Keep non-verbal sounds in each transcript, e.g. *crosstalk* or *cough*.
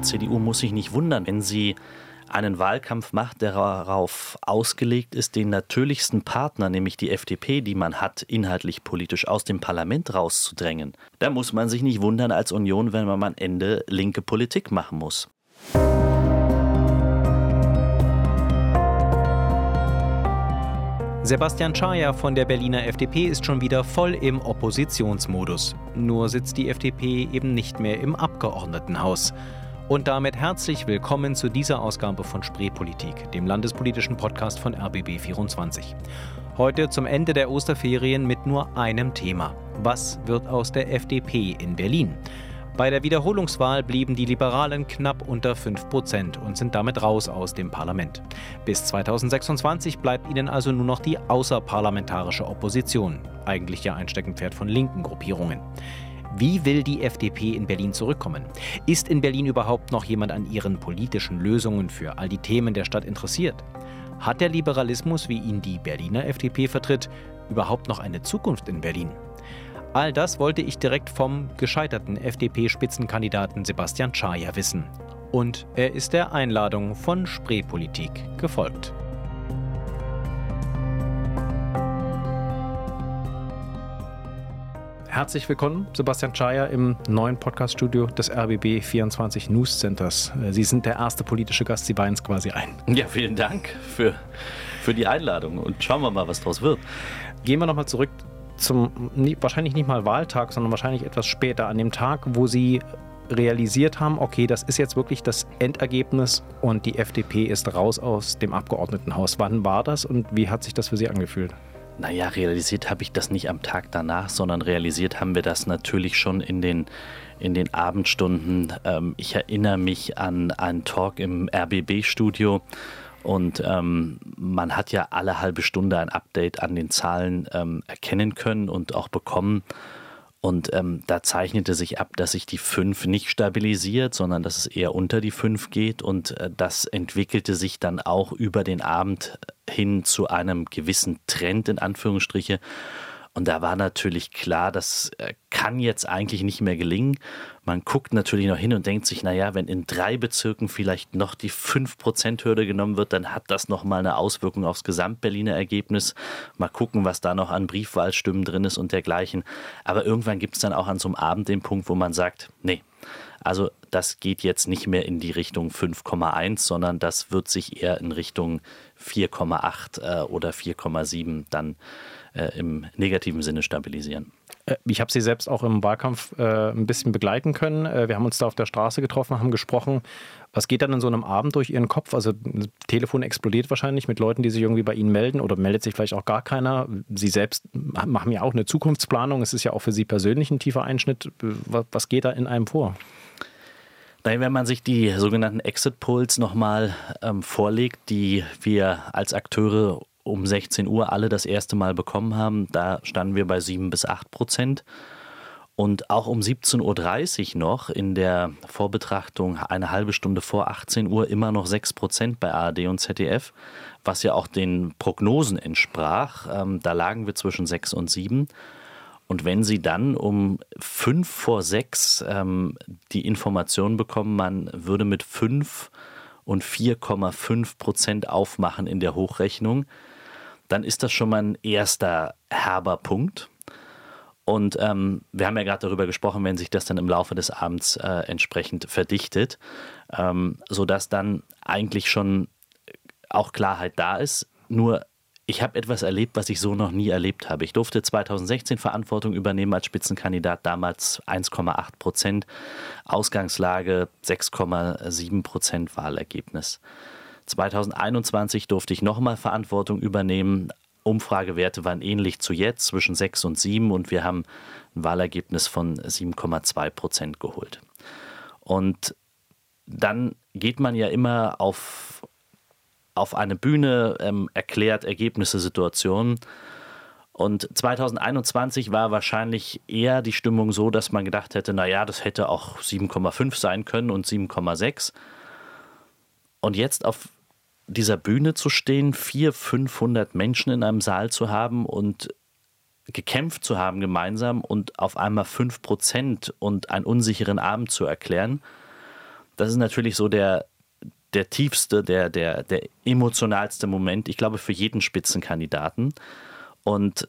die CDU muss sich nicht wundern, wenn sie einen Wahlkampf macht, der darauf ausgelegt ist, den natürlichsten Partner, nämlich die FDP, die man hat, inhaltlich politisch aus dem Parlament rauszudrängen. Da muss man sich nicht wundern als Union, wenn man am Ende linke Politik machen muss. Sebastian Czaja von der Berliner FDP ist schon wieder voll im Oppositionsmodus. Nur sitzt die FDP eben nicht mehr im Abgeordnetenhaus. Und damit herzlich willkommen zu dieser Ausgabe von Spreepolitik, dem landespolitischen Podcast von RBB24. Heute zum Ende der Osterferien mit nur einem Thema. Was wird aus der FDP in Berlin? Bei der Wiederholungswahl blieben die Liberalen knapp unter 5 Prozent und sind damit raus aus dem Parlament. Bis 2026 bleibt ihnen also nur noch die außerparlamentarische Opposition, eigentlich ja ein Steckenpferd von linken Gruppierungen. Wie will die FDP in Berlin zurückkommen? Ist in Berlin überhaupt noch jemand an ihren politischen Lösungen für all die Themen der Stadt interessiert? Hat der Liberalismus, wie ihn die Berliner FDP vertritt, überhaupt noch eine Zukunft in Berlin? All das wollte ich direkt vom gescheiterten FDP-Spitzenkandidaten Sebastian Czaja wissen. Und er ist der Einladung von Spreepolitik gefolgt. Herzlich willkommen, Sebastian Czaja, im neuen Podcaststudio des RBB 24 News Centers. Sie sind der erste politische Gast, Sie weihen es quasi ein. Ja, vielen Dank für, für die Einladung und schauen wir mal, was daraus wird. Gehen wir nochmal zurück zum wahrscheinlich nicht mal Wahltag, sondern wahrscheinlich etwas später, an dem Tag, wo sie realisiert haben, okay, das ist jetzt wirklich das Endergebnis und die FDP ist raus aus dem Abgeordnetenhaus. Wann war das und wie hat sich das für Sie angefühlt? Naja, realisiert habe ich das nicht am Tag danach, sondern realisiert haben wir das natürlich schon in den, in den Abendstunden. Ähm, ich erinnere mich an einen Talk im RBB-Studio und ähm, man hat ja alle halbe Stunde ein Update an den Zahlen ähm, erkennen können und auch bekommen. Und ähm, da zeichnete sich ab, dass sich die 5 nicht stabilisiert, sondern dass es eher unter die 5 geht. Und äh, das entwickelte sich dann auch über den Abend hin zu einem gewissen Trend in Anführungsstriche. Und da war natürlich klar, das äh, kann jetzt eigentlich nicht mehr gelingen. Man guckt natürlich noch hin und denkt sich, naja, wenn in drei Bezirken vielleicht noch die 5%-Hürde genommen wird, dann hat das nochmal eine Auswirkung aufs Gesamtberliner Ergebnis. Mal gucken, was da noch an Briefwahlstimmen drin ist und dergleichen. Aber irgendwann gibt es dann auch an so einem Abend den Punkt, wo man sagt, nee, also das geht jetzt nicht mehr in die Richtung 5,1, sondern das wird sich eher in Richtung 4,8 äh, oder 4,7 dann äh, im negativen Sinne stabilisieren. Äh, ich habe Sie selbst auch im Wahlkampf äh, ein bisschen begleiten können. Äh, wir haben uns da auf der Straße getroffen, haben gesprochen. Was geht dann in so einem Abend durch Ihren Kopf? Also Telefon explodiert wahrscheinlich mit Leuten, die sich irgendwie bei Ihnen melden oder meldet sich vielleicht auch gar keiner. Sie selbst machen ja auch eine Zukunftsplanung. Es ist ja auch für Sie persönlich ein tiefer Einschnitt. Was geht da in einem vor? Wenn man sich die sogenannten Exit Polls nochmal ähm, vorlegt, die wir als Akteure um 16 Uhr alle das erste Mal bekommen haben, da standen wir bei 7 bis 8 Prozent. Und auch um 17.30 Uhr noch in der Vorbetrachtung eine halbe Stunde vor 18 Uhr immer noch 6 Prozent bei ARD und ZDF, was ja auch den Prognosen entsprach. Ähm, da lagen wir zwischen 6 und 7. Und wenn Sie dann um 5 vor 6 ähm, die Information bekommen, man würde mit 5 und 4,5 Prozent aufmachen in der Hochrechnung, dann ist das schon mal ein erster herber Punkt. Und ähm, wir haben ja gerade darüber gesprochen, wenn sich das dann im Laufe des Abends äh, entsprechend verdichtet, ähm, sodass dann eigentlich schon auch Klarheit da ist. Nur ich habe etwas erlebt, was ich so noch nie erlebt habe. Ich durfte 2016 Verantwortung übernehmen als Spitzenkandidat, damals 1,8 Prozent, Ausgangslage 6,7 Prozent Wahlergebnis. 2021 durfte ich nochmal Verantwortung übernehmen. Umfragewerte waren ähnlich zu jetzt, zwischen 6 und 7 und wir haben ein Wahlergebnis von 7,2 Prozent geholt. Und dann geht man ja immer auf, auf eine Bühne, ähm, erklärt Ergebnisse, Situationen. Und 2021 war wahrscheinlich eher die Stimmung so, dass man gedacht hätte, naja, das hätte auch 7,5 sein können und 7,6. Und jetzt auf dieser Bühne zu stehen, 400, 500 Menschen in einem Saal zu haben und gekämpft zu haben gemeinsam und auf einmal 5 Prozent und einen unsicheren Abend zu erklären, das ist natürlich so der, der tiefste, der, der, der emotionalste Moment, ich glaube, für jeden Spitzenkandidaten. Und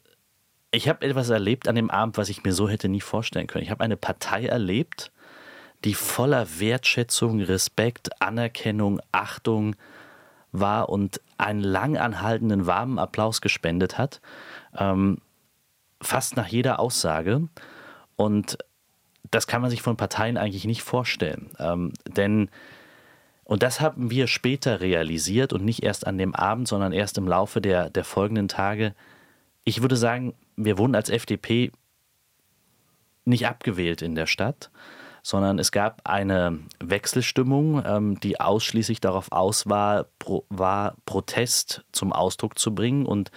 ich habe etwas erlebt an dem Abend, was ich mir so hätte nie vorstellen können. Ich habe eine Partei erlebt, die voller Wertschätzung, Respekt, Anerkennung, Achtung war und einen lang anhaltenden warmen Applaus gespendet hat, ähm, fast nach jeder Aussage. Und das kann man sich von Parteien eigentlich nicht vorstellen. Ähm, denn, und das haben wir später realisiert und nicht erst an dem Abend, sondern erst im Laufe der, der folgenden Tage. Ich würde sagen, wir wurden als FDP nicht abgewählt in der Stadt, sondern es gab eine Wechselstimmung, ähm, die ausschließlich darauf aus war, pro, war, Protest zum Ausdruck zu bringen. Und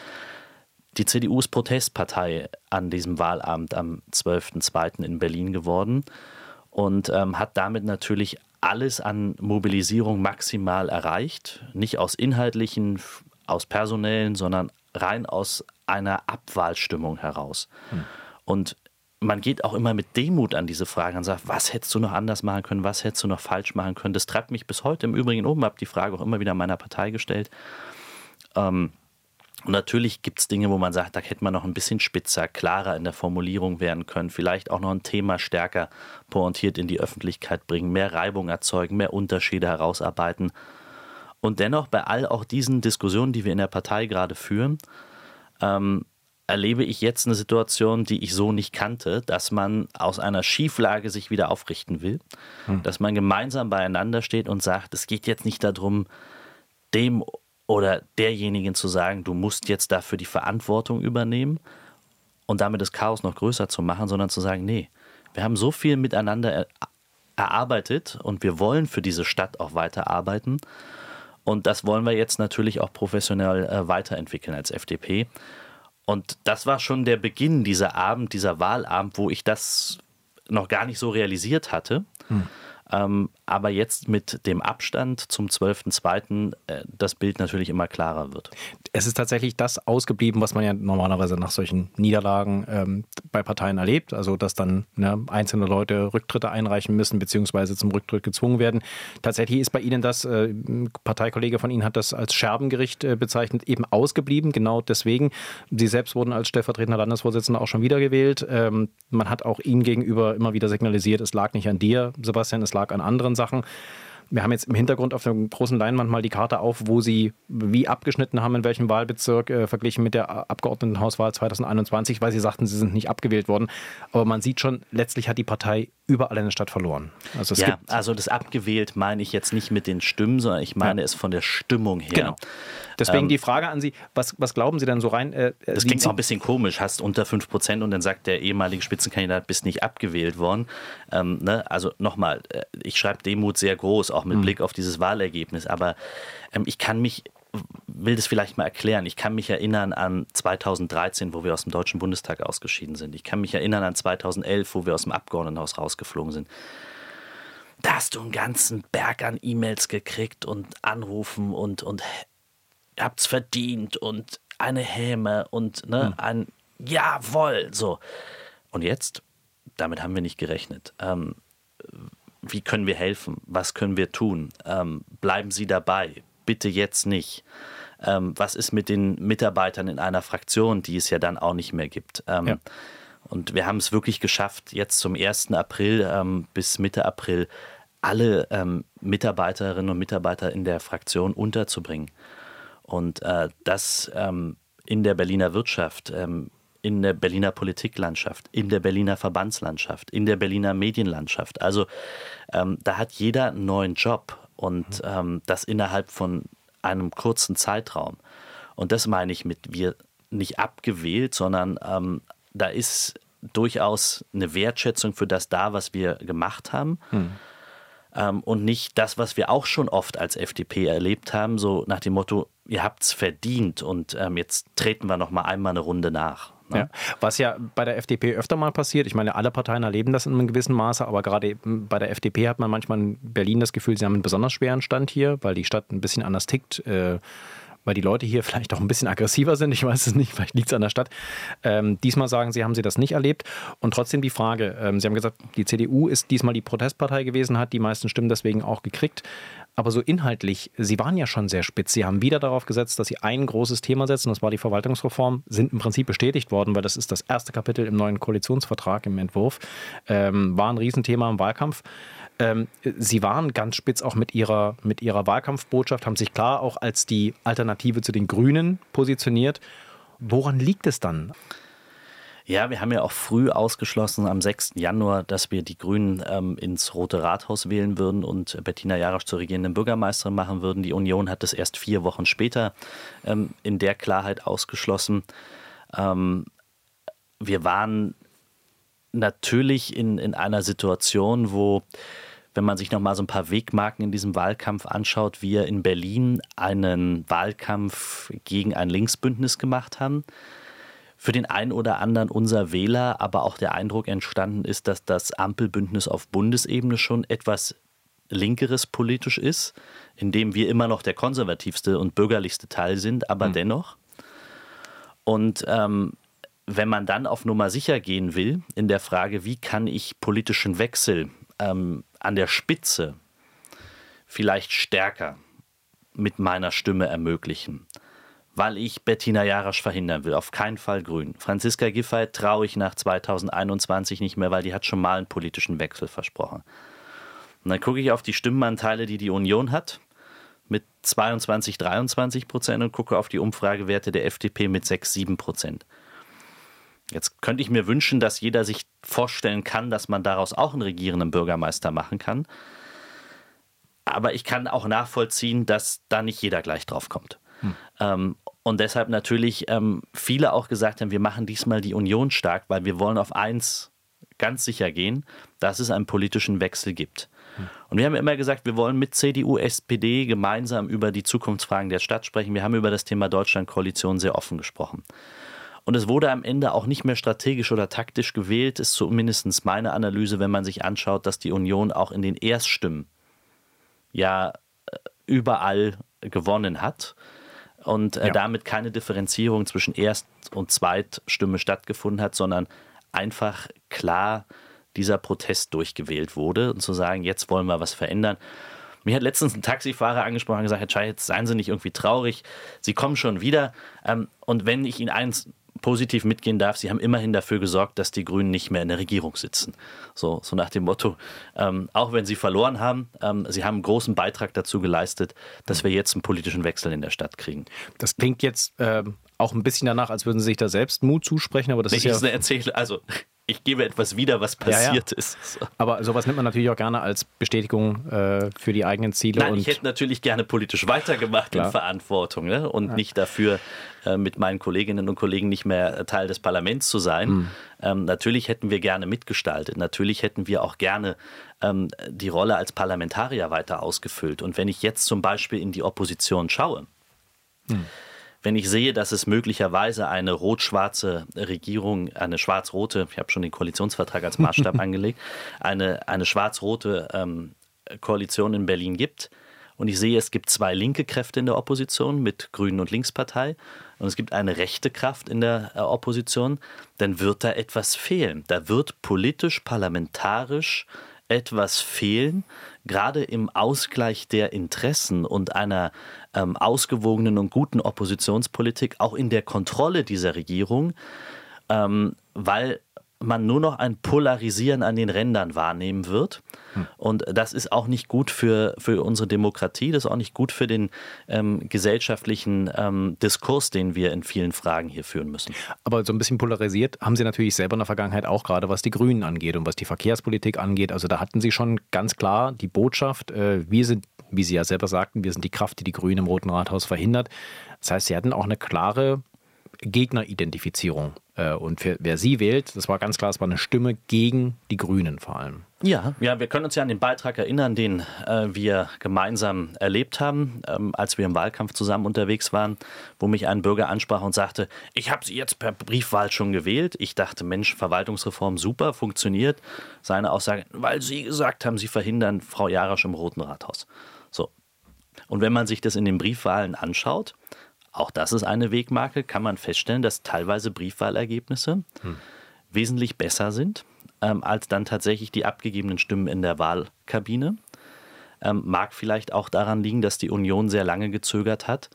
die CDU ist Protestpartei an diesem Wahlabend am 12.02. in Berlin geworden und ähm, hat damit natürlich alles an Mobilisierung maximal erreicht. Nicht aus inhaltlichen, aus personellen, sondern rein aus einer Abwahlstimmung heraus. Hm. Und man geht auch immer mit Demut an diese Fragen und sagt, was hättest du noch anders machen können, was hättest du noch falsch machen können. Das treibt mich bis heute im Übrigen um, habe die Frage auch immer wieder meiner Partei gestellt. Ähm, und natürlich gibt es Dinge, wo man sagt, da hätte man noch ein bisschen spitzer, klarer in der Formulierung werden können, vielleicht auch noch ein Thema stärker pointiert in die Öffentlichkeit bringen, mehr Reibung erzeugen, mehr Unterschiede herausarbeiten. Und dennoch bei all auch diesen Diskussionen, die wir in der Partei gerade führen, ähm, erlebe ich jetzt eine Situation, die ich so nicht kannte, dass man aus einer Schieflage sich wieder aufrichten will, hm. dass man gemeinsam beieinander steht und sagt, es geht jetzt nicht darum, dem oder derjenigen zu sagen, du musst jetzt dafür die Verantwortung übernehmen und damit das Chaos noch größer zu machen, sondern zu sagen, nee, wir haben so viel miteinander erarbeitet und wir wollen für diese Stadt auch weiter arbeiten. Und das wollen wir jetzt natürlich auch professionell äh, weiterentwickeln als FDP. Und das war schon der Beginn dieser Abend, dieser Wahlabend, wo ich das noch gar nicht so realisiert hatte. Hm. Ähm, aber jetzt mit dem Abstand zum 12.02. Äh, das Bild natürlich immer klarer wird. Es ist tatsächlich das ausgeblieben, was man ja normalerweise nach solchen Niederlagen ähm, bei Parteien erlebt. Also, dass dann ne, einzelne Leute Rücktritte einreichen müssen, beziehungsweise zum Rücktritt gezwungen werden. Tatsächlich ist bei Ihnen das, äh, Parteikollege von Ihnen hat das als Scherbengericht äh, bezeichnet, eben ausgeblieben. Genau deswegen. Sie selbst wurden als stellvertretender Landesvorsitzender auch schon wiedergewählt. Ähm, man hat auch Ihnen gegenüber immer wieder signalisiert, es lag nicht an dir, Sebastian, es lag an anderen Sachen. Wir haben jetzt im Hintergrund auf der großen Leinwand mal die Karte auf, wo sie wie abgeschnitten haben, in welchem Wahlbezirk, äh, verglichen mit der Abgeordnetenhauswahl 2021, weil sie sagten, sie sind nicht abgewählt worden. Aber man sieht schon, letztlich hat die Partei überall in der Stadt verloren. Also ja, also das abgewählt meine ich jetzt nicht mit den Stimmen, sondern ich meine ja. es von der Stimmung her. Genau. Deswegen ähm, die Frage an Sie, was, was glauben Sie denn so rein? Äh, das klingt auch ein bisschen komisch, hast unter 5% und dann sagt der ehemalige Spitzenkandidat, bist nicht abgewählt worden. Ähm, ne? Also nochmal, äh, ich schreibe Demut sehr groß, auch mit mhm. Blick auf dieses Wahlergebnis, aber ähm, ich kann mich will das vielleicht mal erklären. Ich kann mich erinnern an 2013, wo wir aus dem Deutschen Bundestag ausgeschieden sind. Ich kann mich erinnern an 2011, wo wir aus dem Abgeordnetenhaus rausgeflogen sind. Da hast du einen ganzen Berg an E-Mails gekriegt und Anrufen und, und habt's verdient und eine Häme und ne, hm. ein Jawohl, so. Und jetzt, damit haben wir nicht gerechnet. Ähm, wie können wir helfen? Was können wir tun? Ähm, bleiben Sie dabei bitte jetzt nicht. Ähm, was ist mit den Mitarbeitern in einer Fraktion, die es ja dann auch nicht mehr gibt? Ähm, ja. Und wir haben es wirklich geschafft, jetzt zum 1. April ähm, bis Mitte April alle ähm, Mitarbeiterinnen und Mitarbeiter in der Fraktion unterzubringen. Und äh, das ähm, in der Berliner Wirtschaft, in der Berliner Politiklandschaft, in der Berliner Verbandslandschaft, in der Berliner Medienlandschaft. Also da hat jeder einen neuen Job und mhm. ähm, das innerhalb von einem kurzen Zeitraum. Und das meine ich mit wir nicht abgewählt, sondern ähm, da ist durchaus eine Wertschätzung für das da, was wir gemacht haben. Hm. Ähm, und nicht das, was wir auch schon oft als FDP erlebt haben, so nach dem Motto, ihr habt es verdient und ähm, jetzt treten wir noch mal einmal eine Runde nach. Ne? Ja. Was ja bei der FDP öfter mal passiert, ich meine, alle Parteien erleben das in einem gewissen Maße, aber gerade bei der FDP hat man manchmal in Berlin das Gefühl, sie haben einen besonders schweren Stand hier, weil die Stadt ein bisschen anders tickt. Äh, weil die Leute hier *laughs* vielleicht auch ein bisschen aggressiver sind. Ich weiß es nicht, vielleicht liegt es an der Stadt. Ähm, diesmal sagen Sie, haben Sie das nicht erlebt. Und trotzdem die Frage, ähm, Sie haben gesagt, die CDU ist diesmal die Protestpartei gewesen, hat die meisten Stimmen deswegen auch gekriegt. Aber so inhaltlich, Sie waren ja schon sehr spitz. Sie haben wieder darauf gesetzt, dass Sie ein großes Thema setzen, das war die Verwaltungsreform, sind im Prinzip bestätigt worden, weil das ist das erste Kapitel im neuen Koalitionsvertrag im Entwurf. Ähm, war ein Riesenthema im Wahlkampf. Ähm, Sie waren ganz spitz auch mit ihrer, mit ihrer Wahlkampfbotschaft, haben sich klar auch als die Alternative zu den Grünen positioniert. Woran liegt es dann? Ja, wir haben ja auch früh ausgeschlossen am 6. Januar, dass wir die Grünen ähm, ins Rote Rathaus wählen würden und Bettina Jarasch zur regierenden Bürgermeisterin machen würden. Die Union hat es erst vier Wochen später ähm, in der Klarheit ausgeschlossen. Ähm, wir waren natürlich in, in einer Situation, wo wenn man sich noch mal so ein paar Wegmarken in diesem Wahlkampf anschaut, wir in Berlin einen Wahlkampf gegen ein Linksbündnis gemacht haben. Für den einen oder anderen unserer Wähler aber auch der Eindruck entstanden ist, dass das Ampelbündnis auf Bundesebene schon etwas linkeres politisch ist, in dem wir immer noch der konservativste und bürgerlichste Teil sind, aber mhm. dennoch. Und ähm, wenn man dann auf Nummer sicher gehen will, in der Frage, wie kann ich politischen Wechsel ähm, an der Spitze vielleicht stärker mit meiner Stimme ermöglichen, weil ich Bettina Jarasch verhindern will. Auf keinen Fall grün. Franziska Giffey traue ich nach 2021 nicht mehr, weil die hat schon mal einen politischen Wechsel versprochen. Und dann gucke ich auf die Stimmenanteile, die die Union hat, mit 22, 23 Prozent und gucke auf die Umfragewerte der FDP mit 6, 7 Prozent. Jetzt könnte ich mir wünschen, dass jeder sich vorstellen kann, dass man daraus auch einen regierenden Bürgermeister machen kann. Aber ich kann auch nachvollziehen, dass da nicht jeder gleich drauf kommt. Hm. Ähm, und deshalb natürlich ähm, viele auch gesagt haben, wir machen diesmal die Union stark, weil wir wollen auf eins ganz sicher gehen, dass es einen politischen Wechsel gibt. Hm. Und wir haben immer gesagt, wir wollen mit CDU, SPD gemeinsam über die Zukunftsfragen der Stadt sprechen. Wir haben über das Thema Deutschland-Koalition sehr offen gesprochen. Und es wurde am Ende auch nicht mehr strategisch oder taktisch gewählt, ist zumindest meine Analyse, wenn man sich anschaut, dass die Union auch in den Erststimmen ja äh, überall gewonnen hat und äh, ja. damit keine Differenzierung zwischen Erst- und Zweitstimme stattgefunden hat, sondern einfach klar dieser Protest durchgewählt wurde und zu sagen, jetzt wollen wir was verändern. Mir hat letztens ein Taxifahrer angesprochen und gesagt, Herr Chai, jetzt seien Sie nicht irgendwie traurig, Sie kommen schon wieder. Ähm, und wenn ich Ihnen eins positiv mitgehen darf, sie haben immerhin dafür gesorgt, dass die Grünen nicht mehr in der Regierung sitzen. So, so nach dem Motto, ähm, auch wenn sie verloren haben, ähm, sie haben einen großen Beitrag dazu geleistet, dass wir jetzt einen politischen Wechsel in der Stadt kriegen. Das klingt jetzt ähm, auch ein bisschen danach, als würden Sie sich da selbst Mut zusprechen, aber das nee, ist ja... Eine Erzählung, also ich gebe etwas wieder, was passiert ja, ja. ist. So. Aber sowas nimmt man natürlich auch gerne als Bestätigung äh, für die eigenen Ziele. Nein, ich hätte natürlich gerne politisch weitergemacht Klar. in Verantwortung ne? und ja. nicht dafür, äh, mit meinen Kolleginnen und Kollegen nicht mehr Teil des Parlaments zu sein. Mhm. Ähm, natürlich hätten wir gerne mitgestaltet. Natürlich hätten wir auch gerne ähm, die Rolle als Parlamentarier weiter ausgefüllt. Und wenn ich jetzt zum Beispiel in die Opposition schaue, mhm wenn ich sehe, dass es möglicherweise eine rot-schwarze Regierung, eine schwarz-rote, ich habe schon den Koalitionsvertrag als Maßstab *laughs* angelegt, eine, eine schwarz-rote ähm, Koalition in Berlin gibt, und ich sehe, es gibt zwei linke Kräfte in der Opposition mit Grünen und Linkspartei und es gibt eine rechte Kraft in der äh, Opposition, dann wird da etwas fehlen. Da wird politisch, parlamentarisch etwas fehlen, gerade im Ausgleich der Interessen und einer ähm, ausgewogenen und guten Oppositionspolitik, auch in der Kontrolle dieser Regierung, ähm, weil man nur noch ein Polarisieren an den Rändern wahrnehmen wird. Hm. Und das ist auch nicht gut für, für unsere Demokratie, das ist auch nicht gut für den ähm, gesellschaftlichen ähm, Diskurs, den wir in vielen Fragen hier führen müssen. Aber so ein bisschen polarisiert haben Sie natürlich selber in der Vergangenheit auch gerade, was die Grünen angeht und was die Verkehrspolitik angeht. Also da hatten Sie schon ganz klar die Botschaft, äh, wir sind, wie Sie ja selber sagten, wir sind die Kraft, die die Grünen im Roten Rathaus verhindert. Das heißt, Sie hatten auch eine klare Gegneridentifizierung. Äh, und für, wer sie wählt, das war ganz klar, es war eine Stimme gegen die Grünen vor allem. Ja, ja, wir können uns ja an den Beitrag erinnern, den äh, wir gemeinsam erlebt haben, ähm, als wir im Wahlkampf zusammen unterwegs waren, wo mich ein Bürger ansprach und sagte, ich habe sie jetzt per Briefwahl schon gewählt. Ich dachte, Mensch, Verwaltungsreform super, funktioniert. Seine Aussage, weil Sie gesagt haben, Sie verhindern Frau Jarasch im Roten Rathaus. So. Und wenn man sich das in den Briefwahlen anschaut, auch das ist eine Wegmarke, kann man feststellen, dass teilweise Briefwahlergebnisse hm. wesentlich besser sind ähm, als dann tatsächlich die abgegebenen Stimmen in der Wahlkabine. Ähm, mag vielleicht auch daran liegen, dass die Union sehr lange gezögert hat,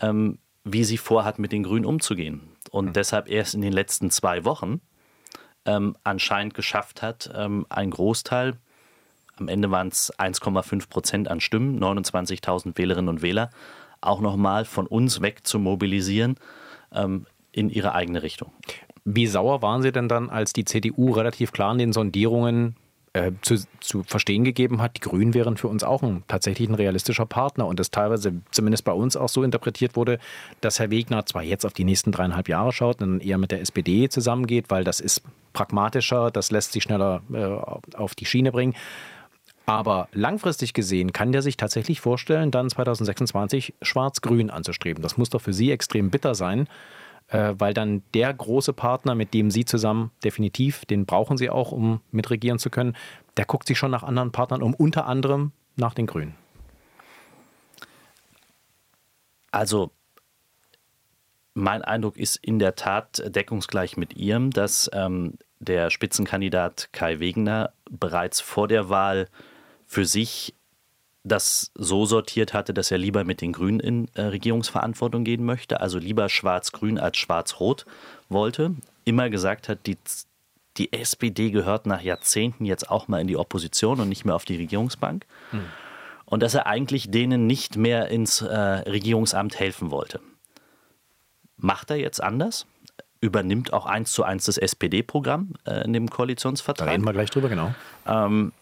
ähm, wie sie vorhat, mit den Grünen umzugehen. Und hm. deshalb erst in den letzten zwei Wochen ähm, anscheinend geschafft hat, ähm, ein Großteil, am Ende waren es 1,5 Prozent an Stimmen, 29.000 Wählerinnen und Wähler, auch nochmal von uns weg zu mobilisieren ähm, in ihre eigene Richtung. Wie sauer waren Sie denn dann, als die CDU relativ klar in den Sondierungen äh, zu, zu, verstehen gegeben hat, die Grünen wären für uns auch ein, tatsächlich ein realistischer Partner und das teilweise zumindest bei uns auch so interpretiert wurde, dass Herr Wegner zwar jetzt auf die nächsten dreieinhalb Jahre schaut, dann eher mit der SPD zusammengeht, weil das ist pragmatischer, das lässt sich schneller äh, auf die Schiene bringen. Aber langfristig gesehen kann der sich tatsächlich vorstellen, dann 2026 schwarz-grün anzustreben. Das muss doch für Sie extrem bitter sein, äh, weil dann der große Partner, mit dem Sie zusammen definitiv, den brauchen Sie auch, um mitregieren zu können, der guckt sich schon nach anderen Partnern um, unter anderem nach den Grünen. Also mein Eindruck ist in der Tat deckungsgleich mit Ihrem, dass ähm, der Spitzenkandidat Kai Wegener bereits vor der Wahl für sich das so sortiert hatte, dass er lieber mit den Grünen in äh, Regierungsverantwortung gehen möchte, also lieber schwarz-grün als schwarz-rot wollte, immer gesagt hat, die, die SPD gehört nach Jahrzehnten jetzt auch mal in die Opposition und nicht mehr auf die Regierungsbank. Hm. Und dass er eigentlich denen nicht mehr ins äh, Regierungsamt helfen wollte. Macht er jetzt anders? Übernimmt auch eins zu eins das SPD-Programm äh, in dem Koalitionsvertrag? Da reden wir gleich drüber, genau. Ähm,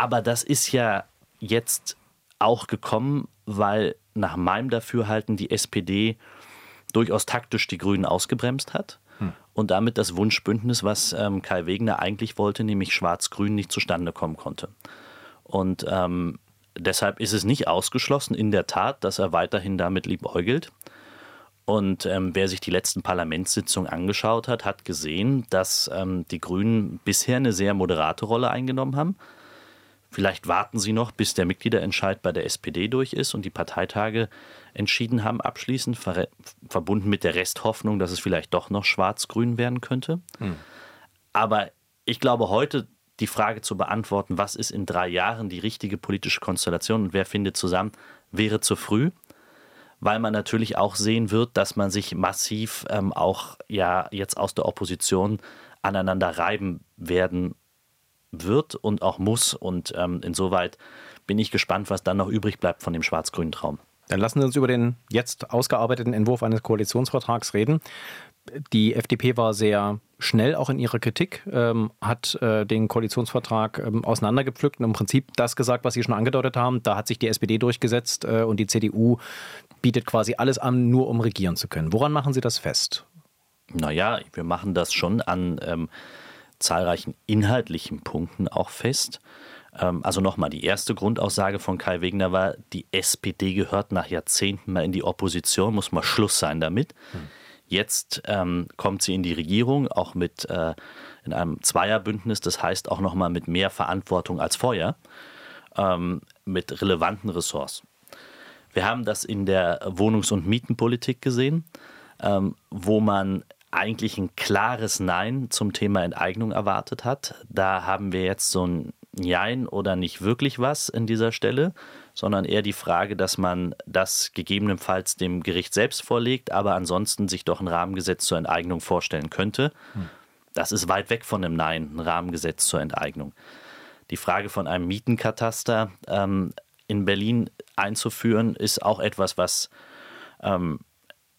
aber das ist ja jetzt auch gekommen, weil nach meinem Dafürhalten die SPD durchaus taktisch die Grünen ausgebremst hat hm. und damit das Wunschbündnis, was ähm, Kai Wegner eigentlich wollte, nämlich Schwarz-Grün, nicht zustande kommen konnte. Und ähm, deshalb ist es nicht ausgeschlossen, in der Tat, dass er weiterhin damit liebäugelt. Und ähm, wer sich die letzten Parlamentssitzungen angeschaut hat, hat gesehen, dass ähm, die Grünen bisher eine sehr moderate Rolle eingenommen haben. Vielleicht warten sie noch, bis der Mitgliederentscheid bei der SPD durch ist und die Parteitage entschieden haben, abschließend, ver verbunden mit der Resthoffnung, dass es vielleicht doch noch schwarz-grün werden könnte. Hm. Aber ich glaube, heute die Frage zu beantworten, was ist in drei Jahren die richtige politische Konstellation und wer findet zusammen, wäre zu früh weil man natürlich auch sehen wird, dass man sich massiv ähm, auch ja jetzt aus der Opposition aneinander reiben werden wird und auch muss. Und ähm, insoweit bin ich gespannt, was dann noch übrig bleibt von dem schwarz-grünen Traum. Dann lassen Sie uns über den jetzt ausgearbeiteten Entwurf eines Koalitionsvertrags reden. Die FDP war sehr schnell auch in ihrer Kritik, ähm, hat äh, den Koalitionsvertrag ähm, auseinandergepflückt und im Prinzip das gesagt, was Sie schon angedeutet haben. Da hat sich die SPD durchgesetzt äh, und die CDU bietet quasi alles an, nur um regieren zu können. Woran machen Sie das fest? Naja, wir machen das schon an ähm, zahlreichen inhaltlichen Punkten auch fest. Ähm, also nochmal, die erste Grundaussage von Kai Wegner war, die SPD gehört nach Jahrzehnten mal in die Opposition, muss mal Schluss sein damit. Hm. Jetzt ähm, kommt sie in die Regierung, auch mit äh, in einem Zweierbündnis, das heißt auch nochmal mit mehr Verantwortung als vorher, ähm, mit relevanten Ressorts. Wir haben das in der Wohnungs- und Mietenpolitik gesehen, ähm, wo man eigentlich ein klares Nein zum Thema Enteignung erwartet hat. Da haben wir jetzt so ein Jein oder nicht wirklich was in dieser Stelle, sondern eher die Frage, dass man das gegebenenfalls dem Gericht selbst vorlegt, aber ansonsten sich doch ein Rahmengesetz zur Enteignung vorstellen könnte. Hm. Das ist weit weg von einem Nein, ein Rahmengesetz zur Enteignung. Die Frage von einem Mietenkataster ähm, in Berlin einzuführen, ist auch etwas, was ähm,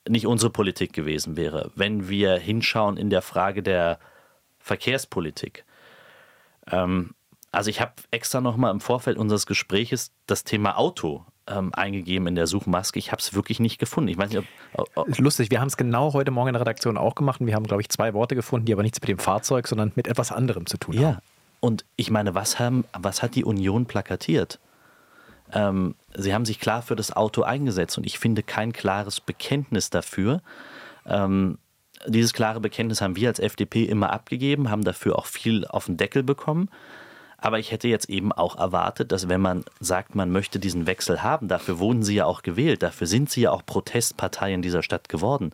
nicht unsere Politik gewesen wäre. Wenn wir hinschauen in der Frage der Verkehrspolitik. Ähm, also ich habe extra nochmal im Vorfeld unseres Gespräches das Thema Auto ähm, eingegeben in der Suchmaske. Ich habe es wirklich nicht gefunden. Ich weiß nicht, ob, ob Lustig, wir haben es genau heute Morgen in der Redaktion auch gemacht und wir haben, glaube ich, zwei Worte gefunden, die aber nichts mit dem Fahrzeug, sondern mit etwas anderem zu tun haben. Ja, und ich meine, was, haben, was hat die Union plakatiert? Ähm, sie haben sich klar für das Auto eingesetzt und ich finde kein klares Bekenntnis dafür. Ähm, dieses klare Bekenntnis haben wir als FDP immer abgegeben, haben dafür auch viel auf den Deckel bekommen. Aber ich hätte jetzt eben auch erwartet, dass wenn man sagt, man möchte diesen Wechsel haben, dafür wurden sie ja auch gewählt, dafür sind sie ja auch Protestpartei in dieser Stadt geworden,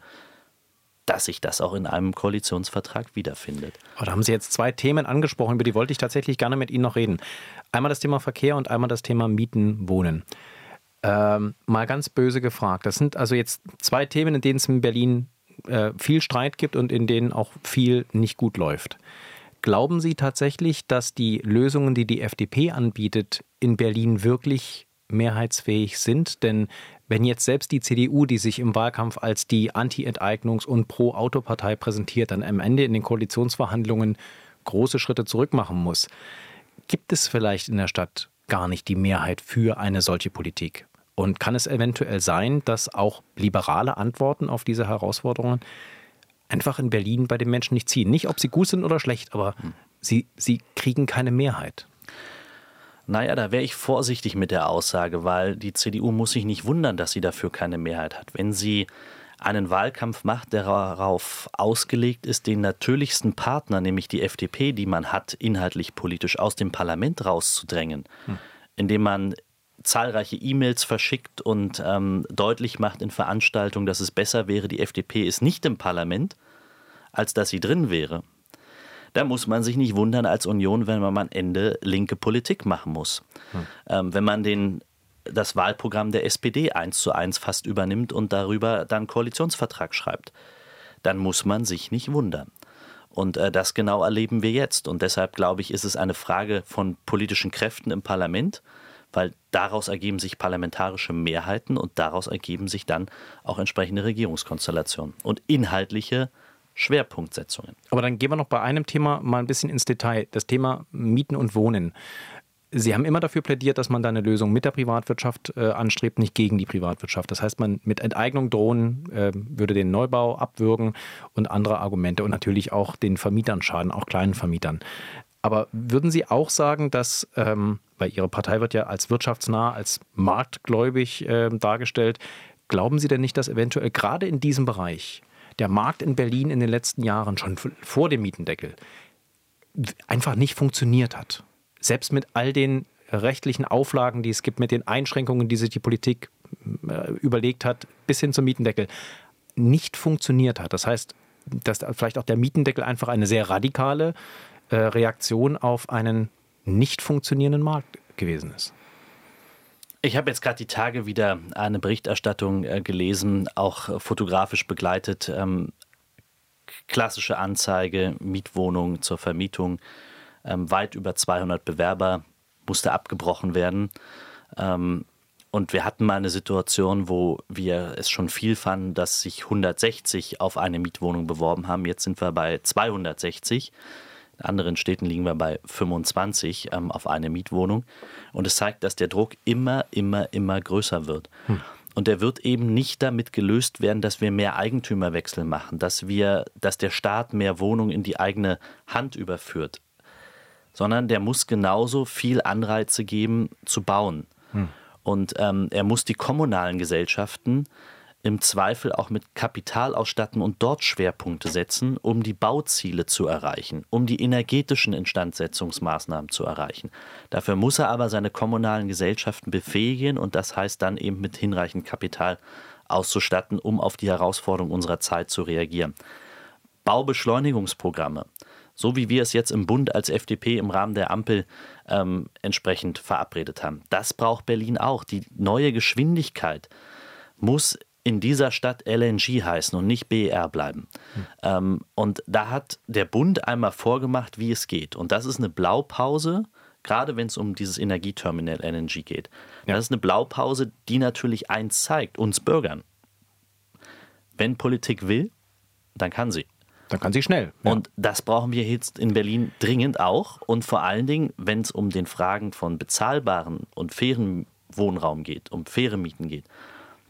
dass sich das auch in einem Koalitionsvertrag wiederfindet. Oh, da haben Sie jetzt zwei Themen angesprochen, über die wollte ich tatsächlich gerne mit Ihnen noch reden. Einmal das Thema Verkehr und einmal das Thema Mieten, Wohnen. Ähm, mal ganz böse gefragt. Das sind also jetzt zwei Themen, in denen es in Berlin äh, viel Streit gibt und in denen auch viel nicht gut läuft. Glauben Sie tatsächlich, dass die Lösungen, die die FDP anbietet, in Berlin wirklich mehrheitsfähig sind? Denn wenn jetzt selbst die CDU, die sich im Wahlkampf als die Anti-Enteignungs- und Pro-Auto-Partei präsentiert, dann am Ende in den Koalitionsverhandlungen große Schritte zurückmachen muss, gibt es vielleicht in der Stadt gar nicht die Mehrheit für eine solche Politik? Und kann es eventuell sein, dass auch liberale Antworten auf diese Herausforderungen einfach in Berlin bei den Menschen nicht ziehen. Nicht, ob sie gut sind oder schlecht, aber hm. sie, sie kriegen keine Mehrheit. Naja, da wäre ich vorsichtig mit der Aussage, weil die CDU muss sich nicht wundern, dass sie dafür keine Mehrheit hat. Wenn sie einen Wahlkampf macht, der darauf ausgelegt ist, den natürlichsten Partner, nämlich die FDP, die man hat, inhaltlich politisch aus dem Parlament rauszudrängen, hm. indem man zahlreiche E-Mails verschickt und ähm, deutlich macht in Veranstaltungen, dass es besser wäre, die FDP ist nicht im Parlament, als dass sie drin wäre. Da muss man sich nicht wundern als Union, wenn man am Ende linke Politik machen muss. Hm. Ähm, wenn man den, das Wahlprogramm der SPD eins zu eins fast übernimmt und darüber dann Koalitionsvertrag schreibt, dann muss man sich nicht wundern. Und äh, das genau erleben wir jetzt. Und deshalb glaube ich, ist es eine Frage von politischen Kräften im Parlament weil daraus ergeben sich parlamentarische Mehrheiten und daraus ergeben sich dann auch entsprechende Regierungskonstellationen und inhaltliche Schwerpunktsetzungen. Aber dann gehen wir noch bei einem Thema mal ein bisschen ins Detail, das Thema Mieten und Wohnen. Sie haben immer dafür plädiert, dass man da eine Lösung mit der Privatwirtschaft äh, anstrebt, nicht gegen die Privatwirtschaft. Das heißt, man mit Enteignung drohen äh, würde den Neubau abwürgen und andere Argumente und natürlich auch den Vermietern schaden, auch kleinen Vermietern. Aber würden Sie auch sagen, dass, ähm, weil Ihre Partei wird ja als wirtschaftsnah, als marktgläubig äh, dargestellt, glauben Sie denn nicht, dass eventuell gerade in diesem Bereich der Markt in Berlin in den letzten Jahren, schon vor dem Mietendeckel, einfach nicht funktioniert hat? Selbst mit all den rechtlichen Auflagen, die es gibt, mit den Einschränkungen, die sich die Politik äh, überlegt hat, bis hin zum Mietendeckel, nicht funktioniert hat. Das heißt, dass vielleicht auch der Mietendeckel einfach eine sehr radikale äh, Reaktion auf einen nicht funktionierenden Markt gewesen ist. Ich habe jetzt gerade die Tage wieder eine Berichterstattung äh, gelesen, auch fotografisch begleitet. Ähm, klassische Anzeige, Mietwohnung zur Vermietung, ähm, weit über 200 Bewerber, musste abgebrochen werden. Ähm, und wir hatten mal eine Situation, wo wir es schon viel fanden, dass sich 160 auf eine Mietwohnung beworben haben. Jetzt sind wir bei 260. In anderen Städten liegen wir bei 25 ähm, auf eine Mietwohnung. Und es zeigt, dass der Druck immer, immer, immer größer wird. Hm. Und der wird eben nicht damit gelöst werden, dass wir mehr Eigentümerwechsel machen, dass wir, dass der Staat mehr Wohnungen in die eigene Hand überführt, sondern der muss genauso viel Anreize geben zu bauen. Hm. Und ähm, er muss die kommunalen Gesellschaften im Zweifel auch mit Kapital ausstatten und dort Schwerpunkte setzen, um die Bauziele zu erreichen, um die energetischen Instandsetzungsmaßnahmen zu erreichen. Dafür muss er aber seine kommunalen Gesellschaften befähigen und das heißt dann eben mit hinreichend Kapital auszustatten, um auf die Herausforderungen unserer Zeit zu reagieren. Baubeschleunigungsprogramme, so wie wir es jetzt im Bund als FDP im Rahmen der Ampel ähm, entsprechend verabredet haben. Das braucht Berlin auch. Die neue Geschwindigkeit muss in dieser Stadt LNG heißen und nicht BER bleiben. Hm. Ähm, und da hat der Bund einmal vorgemacht, wie es geht. Und das ist eine Blaupause, gerade wenn es um dieses Energieterminal LNG geht. Ja. Das ist eine Blaupause, die natürlich eins zeigt, uns Bürgern. Wenn Politik will, dann kann sie. Dann kann sie schnell. Ja. Und das brauchen wir jetzt in Berlin dringend auch. Und vor allen Dingen, wenn es um den Fragen von bezahlbaren und fairen Wohnraum geht, um faire Mieten geht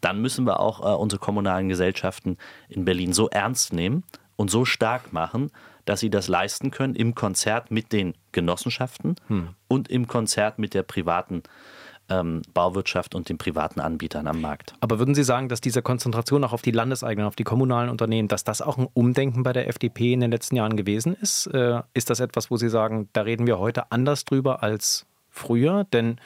dann müssen wir auch äh, unsere kommunalen Gesellschaften in Berlin so ernst nehmen und so stark machen, dass sie das leisten können im Konzert mit den Genossenschaften hm. und im Konzert mit der privaten ähm, Bauwirtschaft und den privaten Anbietern am Markt. Aber würden Sie sagen, dass diese Konzentration auch auf die landeseigenen, auf die kommunalen Unternehmen, dass das auch ein Umdenken bei der FDP in den letzten Jahren gewesen ist? Äh, ist das etwas, wo Sie sagen, da reden wir heute anders drüber als früher? Denn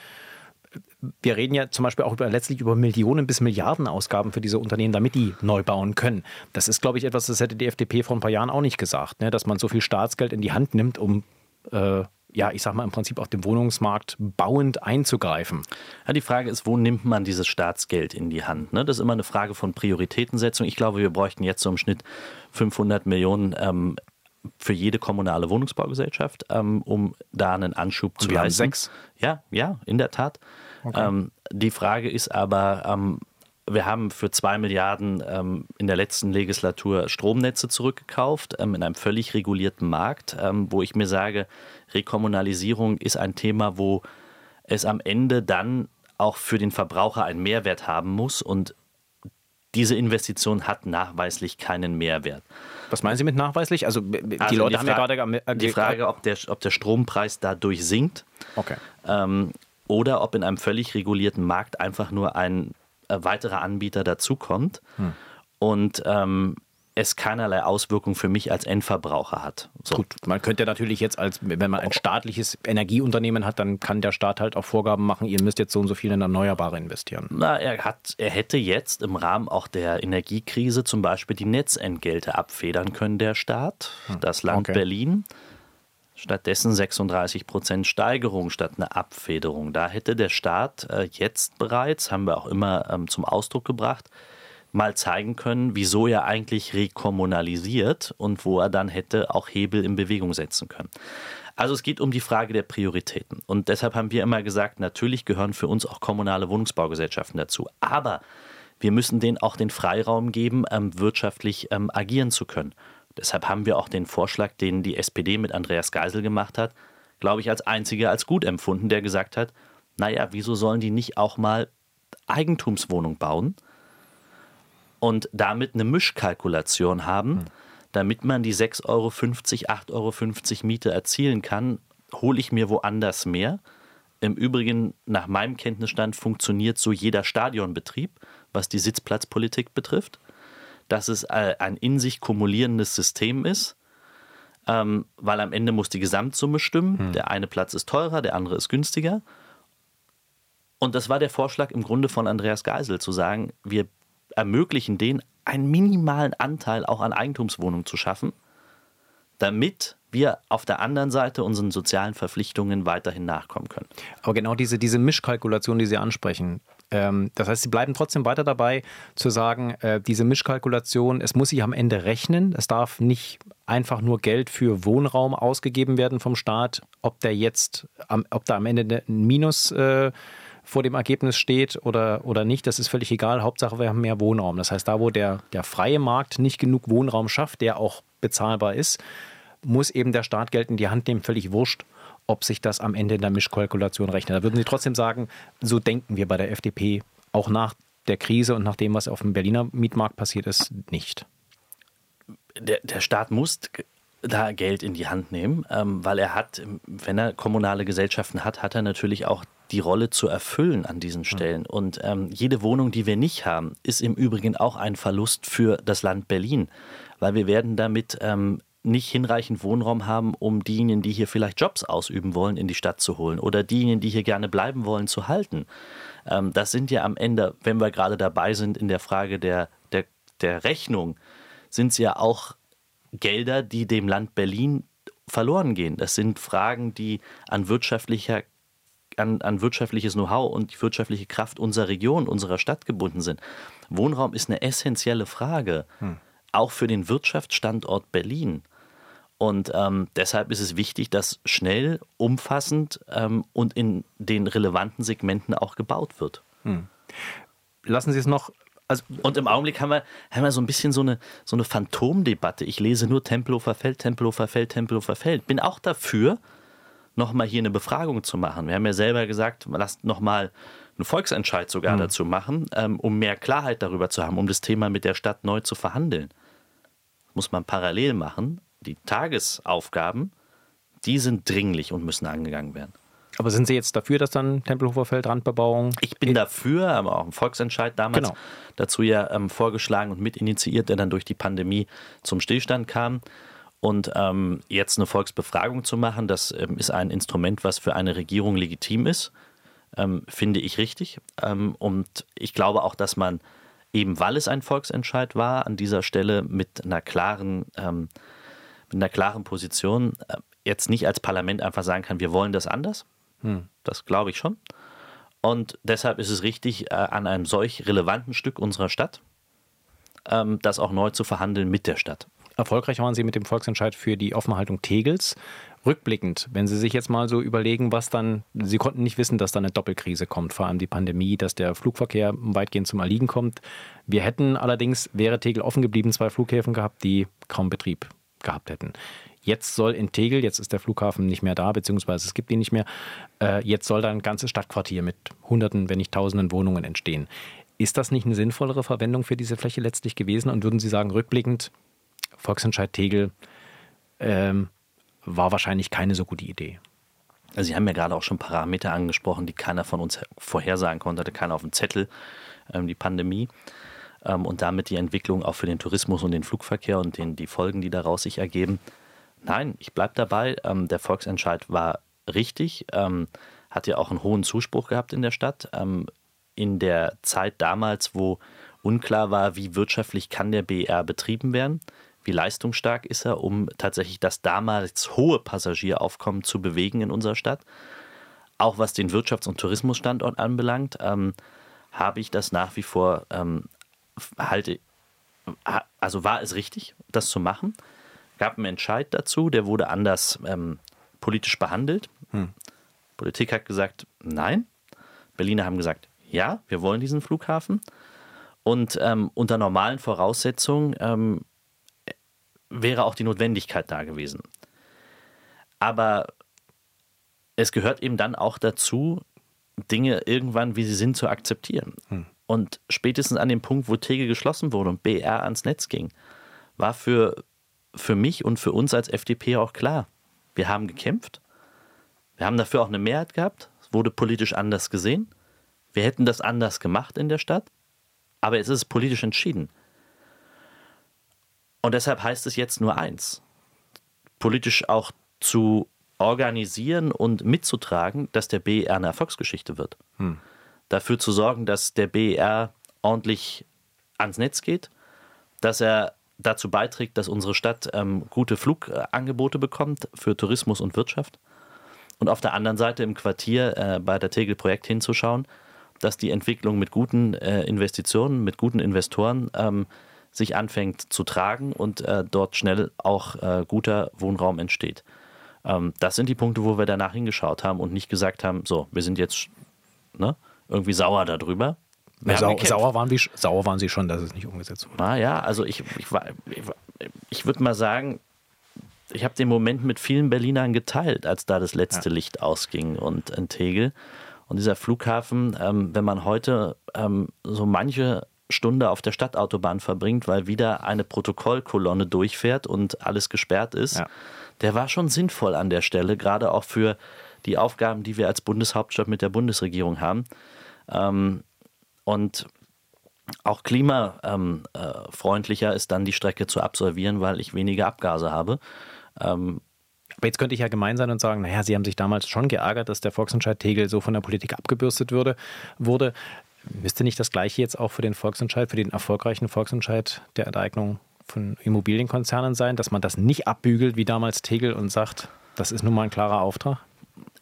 wir reden ja zum Beispiel auch über, letztlich über Millionen bis Milliarden Ausgaben für diese Unternehmen, damit die neu bauen können. Das ist, glaube ich, etwas, das hätte die FDP vor ein paar Jahren auch nicht gesagt, ne? dass man so viel Staatsgeld in die Hand nimmt, um äh, ja, ich sag mal im Prinzip auf dem Wohnungsmarkt bauend einzugreifen. Ja, die Frage ist, wo nimmt man dieses Staatsgeld in die Hand? Ne? Das ist immer eine Frage von Prioritätensetzung. Ich glaube, wir bräuchten jetzt so im Schnitt 500 Millionen ähm, für jede kommunale Wohnungsbaugesellschaft, ähm, um da einen Anschub Und zu wir leisten. Haben sechs? Ja, ja, in der Tat. Okay. Ähm, die Frage ist aber, ähm, wir haben für zwei Milliarden ähm, in der letzten Legislatur Stromnetze zurückgekauft ähm, in einem völlig regulierten Markt, ähm, wo ich mir sage, Rekommunalisierung ist ein Thema, wo es am Ende dann auch für den Verbraucher einen Mehrwert haben muss und diese Investition hat nachweislich keinen Mehrwert. Was meinen Sie mit nachweislich? Also die also Leute die haben ja gerade die Frage, ob der, ob der Strompreis dadurch sinkt. Okay. Ähm, oder ob in einem völlig regulierten Markt einfach nur ein äh, weiterer Anbieter dazukommt. Hm. Und ähm, es keinerlei Auswirkung für mich als Endverbraucher hat. So. Gut, man könnte natürlich jetzt als, wenn man ein staatliches Energieunternehmen hat, dann kann der Staat halt auch Vorgaben machen, ihr müsst jetzt so und so viel in Erneuerbare investieren. Na, er hat, er hätte jetzt im Rahmen auch der Energiekrise zum Beispiel die Netzentgelte abfedern können, der Staat, hm. das Land okay. Berlin. Stattdessen 36 Prozent Steigerung statt eine Abfederung. Da hätte der Staat äh, jetzt bereits, haben wir auch immer ähm, zum Ausdruck gebracht, mal zeigen können, wieso er eigentlich rekommunalisiert und wo er dann hätte auch Hebel in Bewegung setzen können. Also es geht um die Frage der Prioritäten. Und deshalb haben wir immer gesagt, natürlich gehören für uns auch kommunale Wohnungsbaugesellschaften dazu. Aber wir müssen denen auch den Freiraum geben, ähm, wirtschaftlich ähm, agieren zu können. Deshalb haben wir auch den Vorschlag, den die SPD mit Andreas Geisel gemacht hat, glaube ich, als einziger als gut empfunden, der gesagt hat, naja, wieso sollen die nicht auch mal Eigentumswohnung bauen? Und damit eine Mischkalkulation haben, hm. damit man die 6,50 Euro, 8,50 Euro Miete erzielen kann, hole ich mir woanders mehr. Im Übrigen, nach meinem Kenntnisstand, funktioniert so jeder Stadionbetrieb, was die Sitzplatzpolitik betrifft, dass es äh, ein in sich kumulierendes System ist, ähm, weil am Ende muss die Gesamtsumme stimmen. Hm. Der eine Platz ist teurer, der andere ist günstiger. Und das war der Vorschlag im Grunde von Andreas Geisel, zu sagen, wir ermöglichen denen einen minimalen Anteil auch an Eigentumswohnungen zu schaffen, damit wir auf der anderen Seite unseren sozialen Verpflichtungen weiterhin nachkommen können. Aber genau diese, diese Mischkalkulation, die Sie ansprechen, ähm, das heißt, Sie bleiben trotzdem weiter dabei zu sagen, äh, diese Mischkalkulation, es muss sich am Ende rechnen. Es darf nicht einfach nur Geld für Wohnraum ausgegeben werden vom Staat, ob der jetzt, ob da am Ende ein Minus äh, vor dem Ergebnis steht oder, oder nicht, das ist völlig egal. Hauptsache, wir haben mehr Wohnraum. Das heißt, da, wo der, der freie Markt nicht genug Wohnraum schafft, der auch bezahlbar ist, muss eben der Staat Geld in die Hand nehmen, völlig wurscht, ob sich das am Ende in der Mischkalkulation rechnet. Da würden Sie trotzdem sagen, so denken wir bei der FDP auch nach der Krise und nach dem, was auf dem Berliner Mietmarkt passiert ist, nicht. Der, der Staat muss da Geld in die Hand nehmen, ähm, weil er hat, wenn er kommunale Gesellschaften hat, hat er natürlich auch die Rolle zu erfüllen an diesen Stellen. Und ähm, jede Wohnung, die wir nicht haben, ist im Übrigen auch ein Verlust für das Land Berlin, weil wir werden damit ähm, nicht hinreichend Wohnraum haben, um diejenigen, die hier vielleicht Jobs ausüben wollen, in die Stadt zu holen oder diejenigen, die hier gerne bleiben wollen, zu halten. Ähm, das sind ja am Ende, wenn wir gerade dabei sind in der Frage der, der, der Rechnung, sind es ja auch Gelder, die dem Land Berlin verloren gehen. Das sind Fragen, die an wirtschaftlicher an, an wirtschaftliches Know-how und die wirtschaftliche Kraft unserer Region, unserer Stadt gebunden sind. Wohnraum ist eine essentielle Frage, hm. auch für den Wirtschaftsstandort Berlin. Und ähm, deshalb ist es wichtig, dass schnell, umfassend ähm, und in den relevanten Segmenten auch gebaut wird. Hm. Lassen Sie es noch also, und im Augenblick haben wir, haben wir so ein bisschen so eine, so eine Phantomdebatte. Ich lese nur Tempelhofer Feld, Tempelhofer Feld, Tempelhofer Feld. Bin auch dafür, nochmal hier eine Befragung zu machen. Wir haben ja selber gesagt, lasst nochmal einen Volksentscheid sogar mhm. dazu machen, ähm, um mehr Klarheit darüber zu haben, um das Thema mit der Stadt neu zu verhandeln. Muss man parallel machen. Die Tagesaufgaben, die sind dringlich und müssen angegangen werden. Aber sind Sie jetzt dafür, dass dann Tempelhofer Feld Randbebauung? Ich bin dafür, aber auch ein Volksentscheid damals genau. dazu ja ähm, vorgeschlagen und mitinitiiert, der dann durch die Pandemie zum Stillstand kam. Und ähm, jetzt eine Volksbefragung zu machen, das ähm, ist ein Instrument, was für eine Regierung legitim ist, ähm, finde ich richtig. Ähm, und ich glaube auch, dass man eben, weil es ein Volksentscheid war, an dieser Stelle mit einer klaren, ähm, mit einer klaren Position äh, jetzt nicht als Parlament einfach sagen kann, wir wollen das anders. Hm. Das glaube ich schon. Und deshalb ist es richtig, äh, an einem solch relevanten Stück unserer Stadt, ähm, das auch neu zu verhandeln mit der Stadt. Erfolgreich waren Sie mit dem Volksentscheid für die Offenhaltung Tegels. Rückblickend, wenn Sie sich jetzt mal so überlegen, was dann, Sie konnten nicht wissen, dass da eine Doppelkrise kommt, vor allem die Pandemie, dass der Flugverkehr weitgehend zum Erliegen kommt. Wir hätten allerdings, wäre Tegel offen geblieben, zwei Flughäfen gehabt, die kaum Betrieb gehabt hätten. Jetzt soll in Tegel, jetzt ist der Flughafen nicht mehr da, beziehungsweise es gibt ihn nicht mehr, äh, jetzt soll da ein ganzes Stadtquartier mit Hunderten, wenn nicht Tausenden Wohnungen entstehen. Ist das nicht eine sinnvollere Verwendung für diese Fläche letztlich gewesen? Und würden Sie sagen, rückblickend, Volksentscheid Tegel ähm, war wahrscheinlich keine so gute Idee. Also Sie haben ja gerade auch schon Parameter angesprochen, die keiner von uns vorhersagen konnte, hatte keiner auf dem Zettel, ähm, die Pandemie ähm, und damit die Entwicklung auch für den Tourismus und den Flugverkehr und den, die Folgen, die daraus sich ergeben. Nein, ich bleibe dabei, ähm, der Volksentscheid war richtig, ähm, hat ja auch einen hohen Zuspruch gehabt in der Stadt. Ähm, in der Zeit damals, wo unklar war, wie wirtschaftlich kann der BR betrieben werden, wie leistungsstark ist er, um tatsächlich das damals hohe Passagieraufkommen zu bewegen in unserer Stadt. Auch was den Wirtschafts- und Tourismusstandort anbelangt, ähm, habe ich das nach wie vor ähm, halte, also war es richtig, das zu machen. Gab einen Entscheid dazu, der wurde anders ähm, politisch behandelt. Hm. Politik hat gesagt, nein. Berliner haben gesagt, ja, wir wollen diesen Flughafen. Und ähm, unter normalen Voraussetzungen ähm, wäre auch die Notwendigkeit da gewesen. Aber es gehört eben dann auch dazu, Dinge irgendwann, wie sie sind, zu akzeptieren. Hm. Und spätestens an dem Punkt, wo Tegel geschlossen wurde und BR ans Netz ging, war für, für mich und für uns als FDP auch klar, wir haben gekämpft, wir haben dafür auch eine Mehrheit gehabt, es wurde politisch anders gesehen, wir hätten das anders gemacht in der Stadt, aber es ist politisch entschieden. Und deshalb heißt es jetzt nur eins, politisch auch zu organisieren und mitzutragen, dass der BER eine Erfolgsgeschichte wird. Hm. Dafür zu sorgen, dass der BER ordentlich ans Netz geht, dass er dazu beiträgt, dass unsere Stadt ähm, gute Flugangebote bekommt für Tourismus und Wirtschaft. Und auf der anderen Seite im Quartier äh, bei der Tegel-Projekt hinzuschauen, dass die Entwicklung mit guten äh, Investitionen, mit guten Investoren ähm, sich anfängt zu tragen und äh, dort schnell auch äh, guter Wohnraum entsteht. Ähm, das sind die Punkte, wo wir danach hingeschaut haben und nicht gesagt haben, so, wir sind jetzt ne, irgendwie sauer darüber. Ja, sau, sauer, waren wir, sauer waren sie schon, dass es nicht umgesetzt wurde. Ah ja, also ich, ich, ich, ich würde mal sagen, ich habe den Moment mit vielen Berlinern geteilt, als da das letzte ja. Licht ausging und in Tegel. Und dieser Flughafen, ähm, wenn man heute ähm, so manche Stunde auf der Stadtautobahn verbringt, weil wieder eine Protokollkolonne durchfährt und alles gesperrt ist, ja. der war schon sinnvoll an der Stelle, gerade auch für die Aufgaben, die wir als Bundeshauptstadt mit der Bundesregierung haben. Ähm, und auch klimafreundlicher ähm, äh, ist dann die Strecke zu absolvieren, weil ich weniger Abgase habe. Ähm, aber jetzt könnte ich ja gemein sein und sagen, naja, Sie haben sich damals schon geärgert, dass der Volksentscheid Tegel so von der Politik abgebürstet würde, wurde. Müsste nicht das Gleiche jetzt auch für den Volksentscheid, für den erfolgreichen Volksentscheid der Enteignung von Immobilienkonzernen sein, dass man das nicht abbügelt wie damals Tegel und sagt, das ist nun mal ein klarer Auftrag?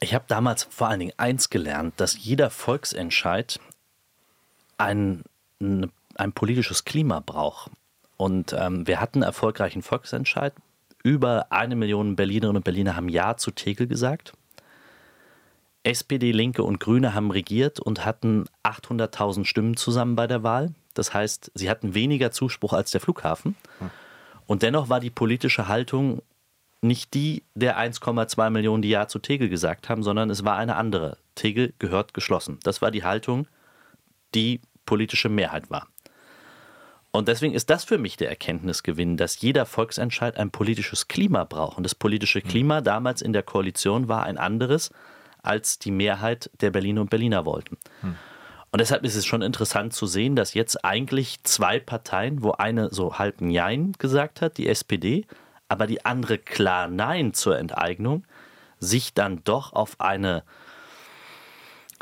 Ich habe damals vor allen Dingen eins gelernt, dass jeder Volksentscheid ein, ein politisches Klima braucht. Und ähm, wir hatten erfolgreichen Volksentscheid. Über eine Million Berlinerinnen und Berliner haben Ja zu Tegel gesagt. SPD, Linke und Grüne haben regiert und hatten 800.000 Stimmen zusammen bei der Wahl. Das heißt, sie hatten weniger Zuspruch als der Flughafen. Und dennoch war die politische Haltung nicht die der 1,2 Millionen, die Ja zu Tegel gesagt haben, sondern es war eine andere. Tegel gehört geschlossen. Das war die Haltung, die politische Mehrheit war. Und deswegen ist das für mich der Erkenntnisgewinn, dass jeder Volksentscheid ein politisches Klima braucht. Und das politische Klima damals in der Koalition war ein anderes als die Mehrheit der Berliner und Berliner wollten. Hm. Und deshalb ist es schon interessant zu sehen, dass jetzt eigentlich zwei Parteien, wo eine so halb Nein gesagt hat, die SPD, aber die andere klar Nein zur Enteignung, sich dann doch auf eine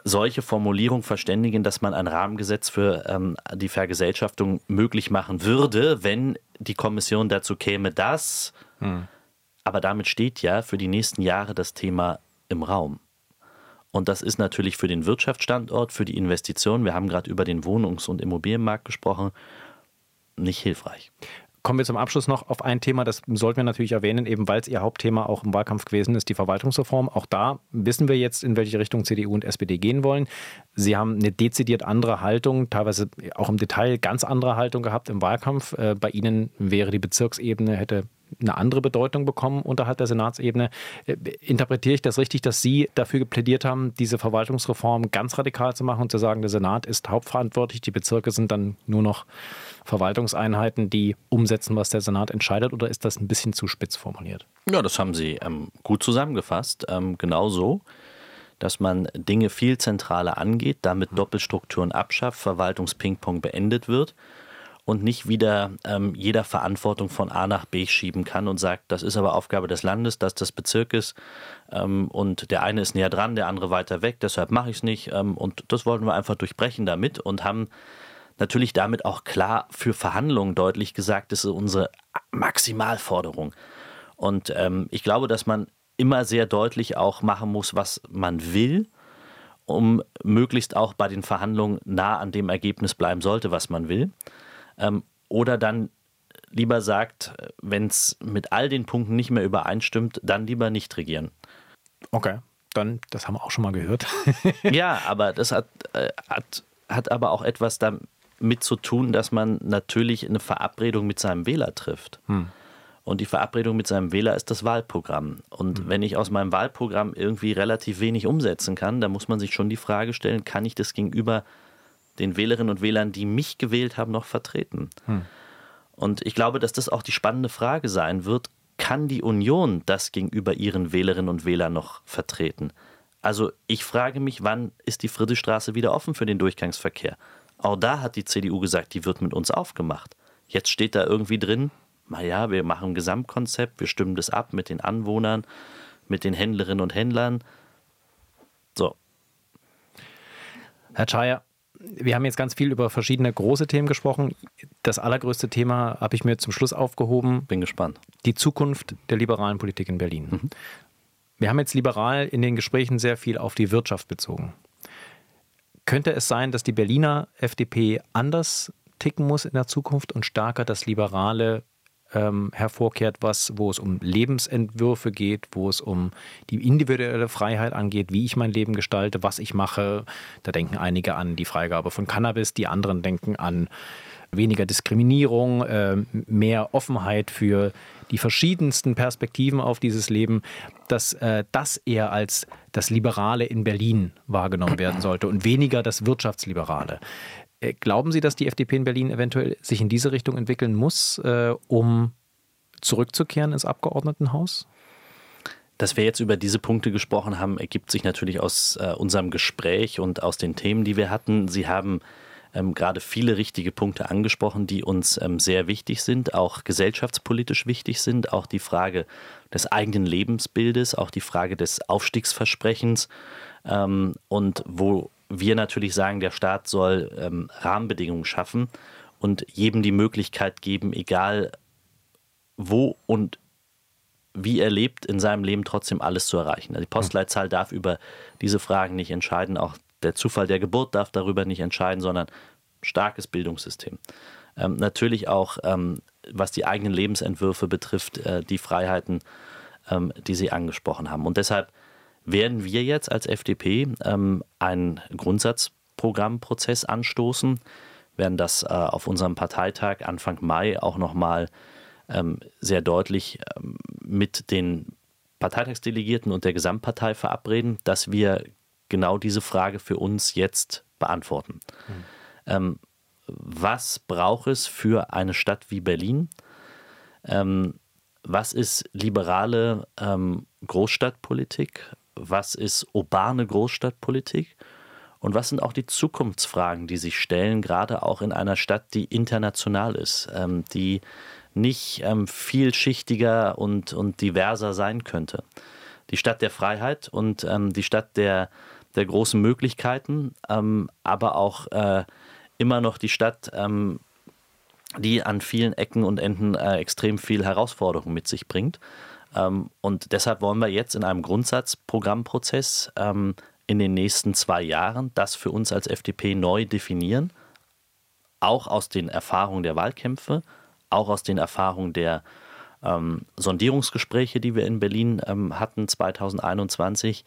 solche Formulierung verständigen, dass man ein Rahmengesetz für ähm, die Vergesellschaftung möglich machen würde, wenn die Kommission dazu käme, dass. Hm. Aber damit steht ja für die nächsten Jahre das Thema im Raum. Und das ist natürlich für den Wirtschaftsstandort, für die Investitionen, wir haben gerade über den Wohnungs- und Immobilienmarkt gesprochen, nicht hilfreich. Kommen wir zum Abschluss noch auf ein Thema, das sollten wir natürlich erwähnen, eben weil es Ihr Hauptthema auch im Wahlkampf gewesen ist, die Verwaltungsreform. Auch da wissen wir jetzt, in welche Richtung CDU und SPD gehen wollen. Sie haben eine dezidiert andere Haltung, teilweise auch im Detail ganz andere Haltung gehabt im Wahlkampf. Äh, bei Ihnen wäre die Bezirksebene, hätte eine andere Bedeutung bekommen unterhalb der Senatsebene. Äh, interpretiere ich das richtig, dass Sie dafür plädiert haben, diese Verwaltungsreform ganz radikal zu machen und zu sagen, der Senat ist hauptverantwortlich, die Bezirke sind dann nur noch Verwaltungseinheiten, die umsetzen, was der Senat entscheidet, oder ist das ein bisschen zu spitz formuliert? Ja, das haben Sie ähm, gut zusammengefasst. Ähm, genau so, dass man Dinge viel zentraler angeht, damit Doppelstrukturen abschafft, Verwaltungspingpong beendet wird und nicht wieder ähm, jeder Verantwortung von A nach B schieben kann und sagt, das ist aber Aufgabe des Landes, das des Bezirkes ähm, und der eine ist näher dran, der andere weiter weg, deshalb mache ich es nicht ähm, und das wollten wir einfach durchbrechen damit und haben natürlich damit auch klar für Verhandlungen deutlich gesagt, das ist unsere Maximalforderung. Und ähm, ich glaube, dass man immer sehr deutlich auch machen muss, was man will, um möglichst auch bei den Verhandlungen nah an dem Ergebnis bleiben sollte, was man will. Ähm, oder dann lieber sagt, wenn es mit all den Punkten nicht mehr übereinstimmt, dann lieber nicht regieren. Okay, dann, das haben wir auch schon mal gehört. ja, aber das hat, äh, hat, hat aber auch etwas damit zu tun, dass man natürlich eine Verabredung mit seinem Wähler trifft. Hm. Und die Verabredung mit seinem Wähler ist das Wahlprogramm. Und hm. wenn ich aus meinem Wahlprogramm irgendwie relativ wenig umsetzen kann, dann muss man sich schon die Frage stellen, kann ich das gegenüber den Wählerinnen und Wählern, die mich gewählt haben, noch vertreten? Hm. Und ich glaube, dass das auch die spannende Frage sein wird, kann die Union das gegenüber ihren Wählerinnen und Wählern noch vertreten? Also ich frage mich, wann ist die Friedrichstraße wieder offen für den Durchgangsverkehr? Auch da hat die CDU gesagt, die wird mit uns aufgemacht. Jetzt steht da irgendwie drin, naja, wir machen ein Gesamtkonzept, wir stimmen das ab mit den Anwohnern, mit den Händlerinnen und Händlern. So. Herr Czaja, wir haben jetzt ganz viel über verschiedene große Themen gesprochen. Das allergrößte Thema habe ich mir zum Schluss aufgehoben. Bin gespannt. Die Zukunft der liberalen Politik in Berlin. Mhm. Wir haben jetzt liberal in den Gesprächen sehr viel auf die Wirtschaft bezogen. Könnte es sein, dass die Berliner FDP anders ticken muss in der Zukunft und stärker das liberale ähm, hervorkehrt, was, wo es um Lebensentwürfe geht, wo es um die individuelle Freiheit angeht, wie ich mein Leben gestalte, was ich mache. Da denken einige an die Freigabe von Cannabis, die anderen denken an weniger Diskriminierung, äh, mehr Offenheit für die verschiedensten Perspektiven auf dieses Leben, dass äh, das eher als das Liberale in Berlin wahrgenommen werden sollte und weniger das Wirtschaftsliberale. Äh, glauben Sie, dass die FDP in Berlin eventuell sich in diese Richtung entwickeln muss, äh, um zurückzukehren ins Abgeordnetenhaus? Dass wir jetzt über diese Punkte gesprochen haben, ergibt sich natürlich aus äh, unserem Gespräch und aus den Themen, die wir hatten. Sie haben ähm, gerade viele richtige Punkte angesprochen, die uns ähm, sehr wichtig sind, auch gesellschaftspolitisch wichtig sind, auch die Frage des eigenen Lebensbildes, auch die Frage des Aufstiegsversprechens ähm, und wo wir natürlich sagen, der Staat soll ähm, Rahmenbedingungen schaffen und jedem die Möglichkeit geben, egal wo und wie er lebt, in seinem Leben trotzdem alles zu erreichen. Die Postleitzahl darf über diese Fragen nicht entscheiden, auch der Zufall der Geburt darf darüber nicht entscheiden, sondern starkes Bildungssystem. Ähm, natürlich auch, ähm, was die eigenen Lebensentwürfe betrifft, äh, die Freiheiten, ähm, die Sie angesprochen haben. Und deshalb werden wir jetzt als FDP ähm, einen Grundsatzprogrammprozess anstoßen, werden das äh, auf unserem Parteitag Anfang Mai auch nochmal ähm, sehr deutlich ähm, mit den Parteitagsdelegierten und der Gesamtpartei verabreden, dass wir genau diese Frage für uns jetzt beantworten. Mhm. Ähm, was braucht es für eine Stadt wie Berlin? Ähm, was ist liberale ähm, Großstadtpolitik? was ist urbane Großstadtpolitik und was sind auch die Zukunftsfragen, die sich stellen, gerade auch in einer Stadt, die international ist, ähm, die nicht ähm, vielschichtiger und, und diverser sein könnte. Die Stadt der Freiheit und ähm, die Stadt der, der großen Möglichkeiten, ähm, aber auch äh, immer noch die Stadt, ähm, die an vielen Ecken und Enden äh, extrem viel Herausforderungen mit sich bringt. Ähm, und deshalb wollen wir jetzt in einem Grundsatzprogrammprozess ähm, in den nächsten zwei Jahren das für uns als FDP neu definieren, auch aus den Erfahrungen der Wahlkämpfe, auch aus den Erfahrungen der ähm, Sondierungsgespräche, die wir in Berlin ähm, hatten 2021.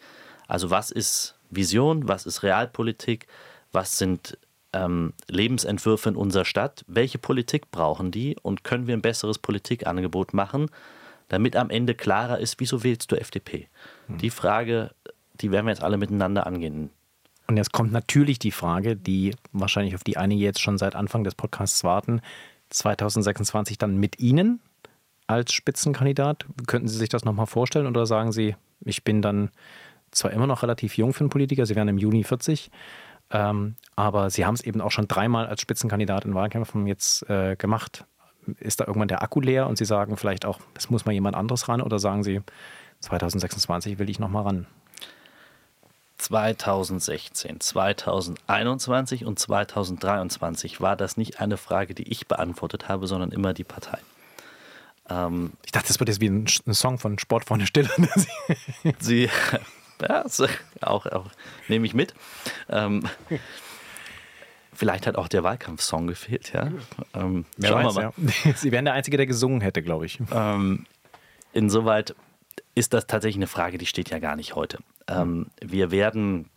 Also was ist Vision, was ist Realpolitik, was sind ähm, Lebensentwürfe in unserer Stadt, welche Politik brauchen die und können wir ein besseres Politikangebot machen, damit am Ende klarer ist, wieso wählst du FDP? Hm. Die Frage die werden wir jetzt alle miteinander angehen. Und jetzt kommt natürlich die Frage, die wahrscheinlich auf die einige jetzt schon seit Anfang des Podcasts warten. 2026 dann mit Ihnen als Spitzenkandidat. Könnten Sie sich das nochmal vorstellen oder sagen Sie, ich bin dann zwar immer noch relativ jung für einen Politiker, Sie werden im Juni 40, ähm, aber Sie haben es eben auch schon dreimal als Spitzenkandidat in Wahlkämpfen jetzt äh, gemacht. Ist da irgendwann der Akku leer und Sie sagen vielleicht auch, es muss mal jemand anderes ran oder sagen Sie, 2026 will ich nochmal ran? 2016, 2021 und 2023 war das nicht eine Frage, die ich beantwortet habe, sondern immer die Partei. Ähm, ich dachte, das wird jetzt wie ein, Song von Sportfreunde Stille. *laughs* Sie, *laughs* *laughs* ja, auch, auch nehme ich mit. Ähm, vielleicht hat auch der Wahlkampfsong gefehlt, ja. Ähm, schauen weiß, wir mal. Ja. *laughs* Sie wären der Einzige, der gesungen hätte, glaube ich. Ähm, insoweit ist das tatsächlich eine Frage, die steht ja gar nicht heute. Ähm, wir werden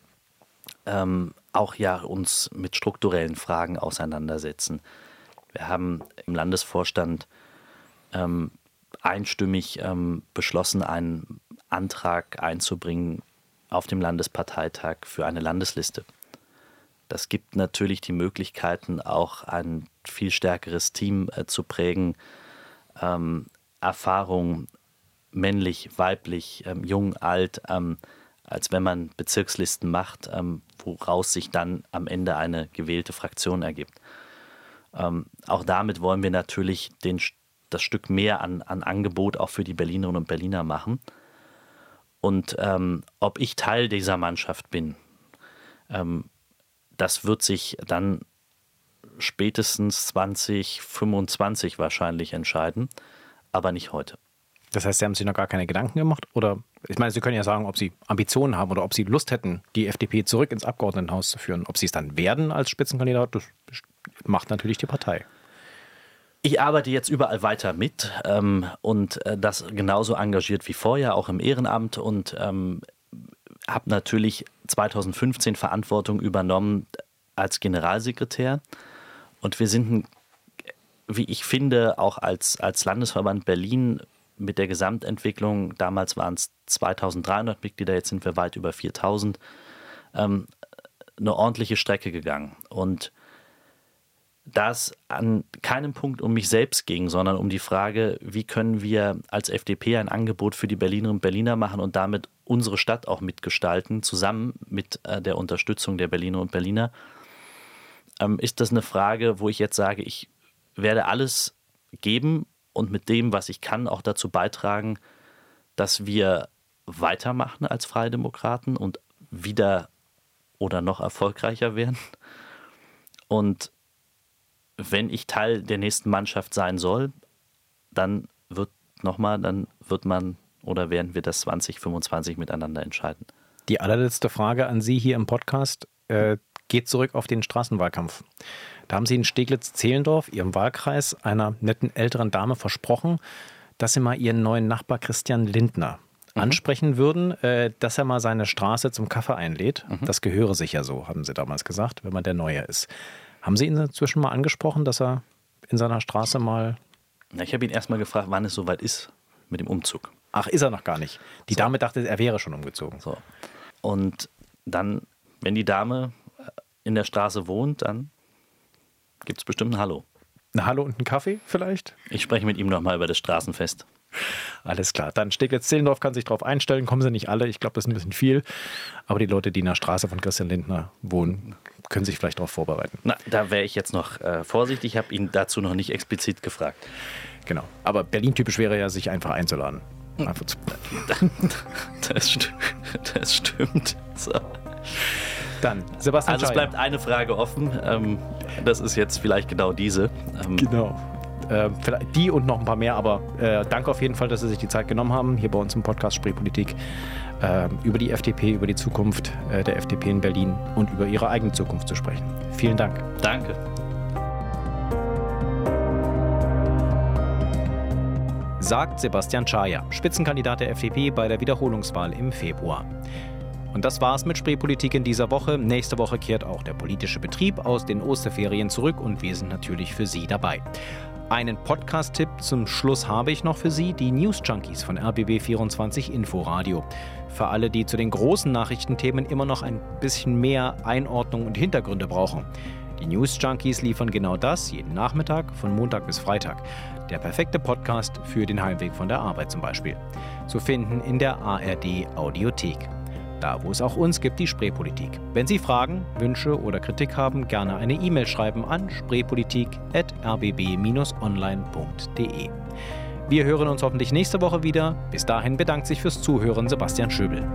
ähm, auch ja uns mit strukturellen Fragen auseinandersetzen. Wir haben im Landesvorstand ähm, einstimmig ähm, beschlossen, einen Antrag einzubringen auf dem Landesparteitag für eine Landesliste. Das gibt natürlich die Möglichkeiten, auch ein viel stärkeres Team äh, zu prägen, ähm, Erfahrung männlich, weiblich, ähm, jung, alt, ähm, als wenn man Bezirkslisten macht, ähm, woraus sich dann am Ende eine gewählte Fraktion ergibt. Ähm, auch damit wollen wir natürlich den, das Stück mehr an, an Angebot auch für die Berlinerinnen und Berliner machen. Und ähm, ob ich Teil dieser Mannschaft bin, ähm, das wird sich dann spätestens 2025 wahrscheinlich entscheiden, aber nicht heute. Das heißt, Sie haben sich noch gar keine Gedanken gemacht? Oder ich meine, Sie können ja sagen, ob Sie Ambitionen haben oder ob Sie Lust hätten, die FDP zurück ins Abgeordnetenhaus zu führen. Ob Sie es dann werden als Spitzenkandidat, das macht natürlich die Partei. Ich arbeite jetzt überall weiter mit ähm, und äh, das genauso engagiert wie vorher, auch im Ehrenamt und ähm, habe natürlich 2015 Verantwortung übernommen als Generalsekretär. Und wir sind, wie ich finde, auch als, als Landesverband Berlin mit der Gesamtentwicklung, damals waren es 2300 Mitglieder, jetzt sind wir weit über 4000, ähm, eine ordentliche Strecke gegangen. Und das an keinem Punkt um mich selbst ging, sondern um die Frage, wie können wir als FDP ein Angebot für die Berlinerinnen und Berliner machen und damit unsere Stadt auch mitgestalten, zusammen mit äh, der Unterstützung der Berliner und Berliner, ähm, ist das eine Frage, wo ich jetzt sage, ich werde alles geben, und mit dem, was ich kann, auch dazu beitragen, dass wir weitermachen als Freie Demokraten und wieder oder noch erfolgreicher werden. Und wenn ich Teil der nächsten Mannschaft sein soll, dann wird nochmal, dann wird man oder werden wir das 2025 miteinander entscheiden. Die allerletzte Frage an Sie hier im Podcast äh, geht zurück auf den Straßenwahlkampf. Da haben Sie in Steglitz-Zehlendorf, Ihrem Wahlkreis, einer netten älteren Dame versprochen, dass Sie mal Ihren neuen Nachbar Christian Lindner mhm. ansprechen würden, äh, dass er mal seine Straße zum Kaffee einlädt. Mhm. Das gehöre sich ja so, haben Sie damals gesagt, wenn man der Neue ist. Haben Sie ihn inzwischen mal angesprochen, dass er in seiner Straße mal. Na, ich habe ihn erst mal gefragt, wann es soweit ist mit dem Umzug. Ach, ist er noch gar nicht. Die so. Dame dachte, er wäre schon umgezogen. So. Und dann, wenn die Dame in der Straße wohnt, dann gibt es bestimmt ein Hallo. Ein Hallo und einen Kaffee vielleicht? Ich spreche mit ihm nochmal über das Straßenfest. Alles klar. Dann Steglitz-Zehlendorf kann sich darauf einstellen. Kommen sie nicht alle. Ich glaube, das ist ein bisschen viel. Aber die Leute, die in der Straße von Christian Lindner wohnen, können sich vielleicht darauf vorbereiten. Na, da wäre ich jetzt noch äh, vorsichtig. Ich habe ihn dazu noch nicht explizit gefragt. Genau. Aber Berlin-typisch wäre ja, sich einfach einzuladen. Einfach zu *laughs* das, st das stimmt. So. Dann, Sebastian Also es bleibt eine Frage offen. Ähm, das ist jetzt vielleicht genau diese. Ähm, Genau. Äh, vielleicht die und noch ein paar mehr, aber äh, danke auf jeden Fall, dass Sie sich die Zeit genommen haben, hier bei uns im Podcast Spreepolitik äh, über die FDP, über die Zukunft äh, der FDP in Berlin und über ihre eigene Zukunft zu sprechen. Vielen Dank. Danke. sagt Sebastian Schaja, Spitzenkandidat der FDP bei der Wiederholungswahl im Februar. Und das war's mit Spreepolitik in dieser Woche. Nächste Woche kehrt auch der politische Betrieb aus den Osterferien zurück und wir sind natürlich für Sie dabei. Einen Podcast-Tipp zum Schluss habe ich noch für Sie, die News Junkies von RBB24 Inforadio. Für alle, die zu den großen Nachrichtenthemen immer noch ein bisschen mehr Einordnung und Hintergründe brauchen. Die News Junkies liefern genau das jeden Nachmittag von Montag bis Freitag. Der perfekte Podcast für den Heimweg von der Arbeit zum Beispiel. Zu finden in der ARD Audiothek. Da, wo es auch uns gibt, die Spreepolitik. Wenn Sie Fragen, Wünsche oder Kritik haben, gerne eine E-Mail schreiben an spreepolitik.rbb-online.de. Wir hören uns hoffentlich nächste Woche wieder. Bis dahin bedankt sich fürs Zuhören Sebastian Schöbel.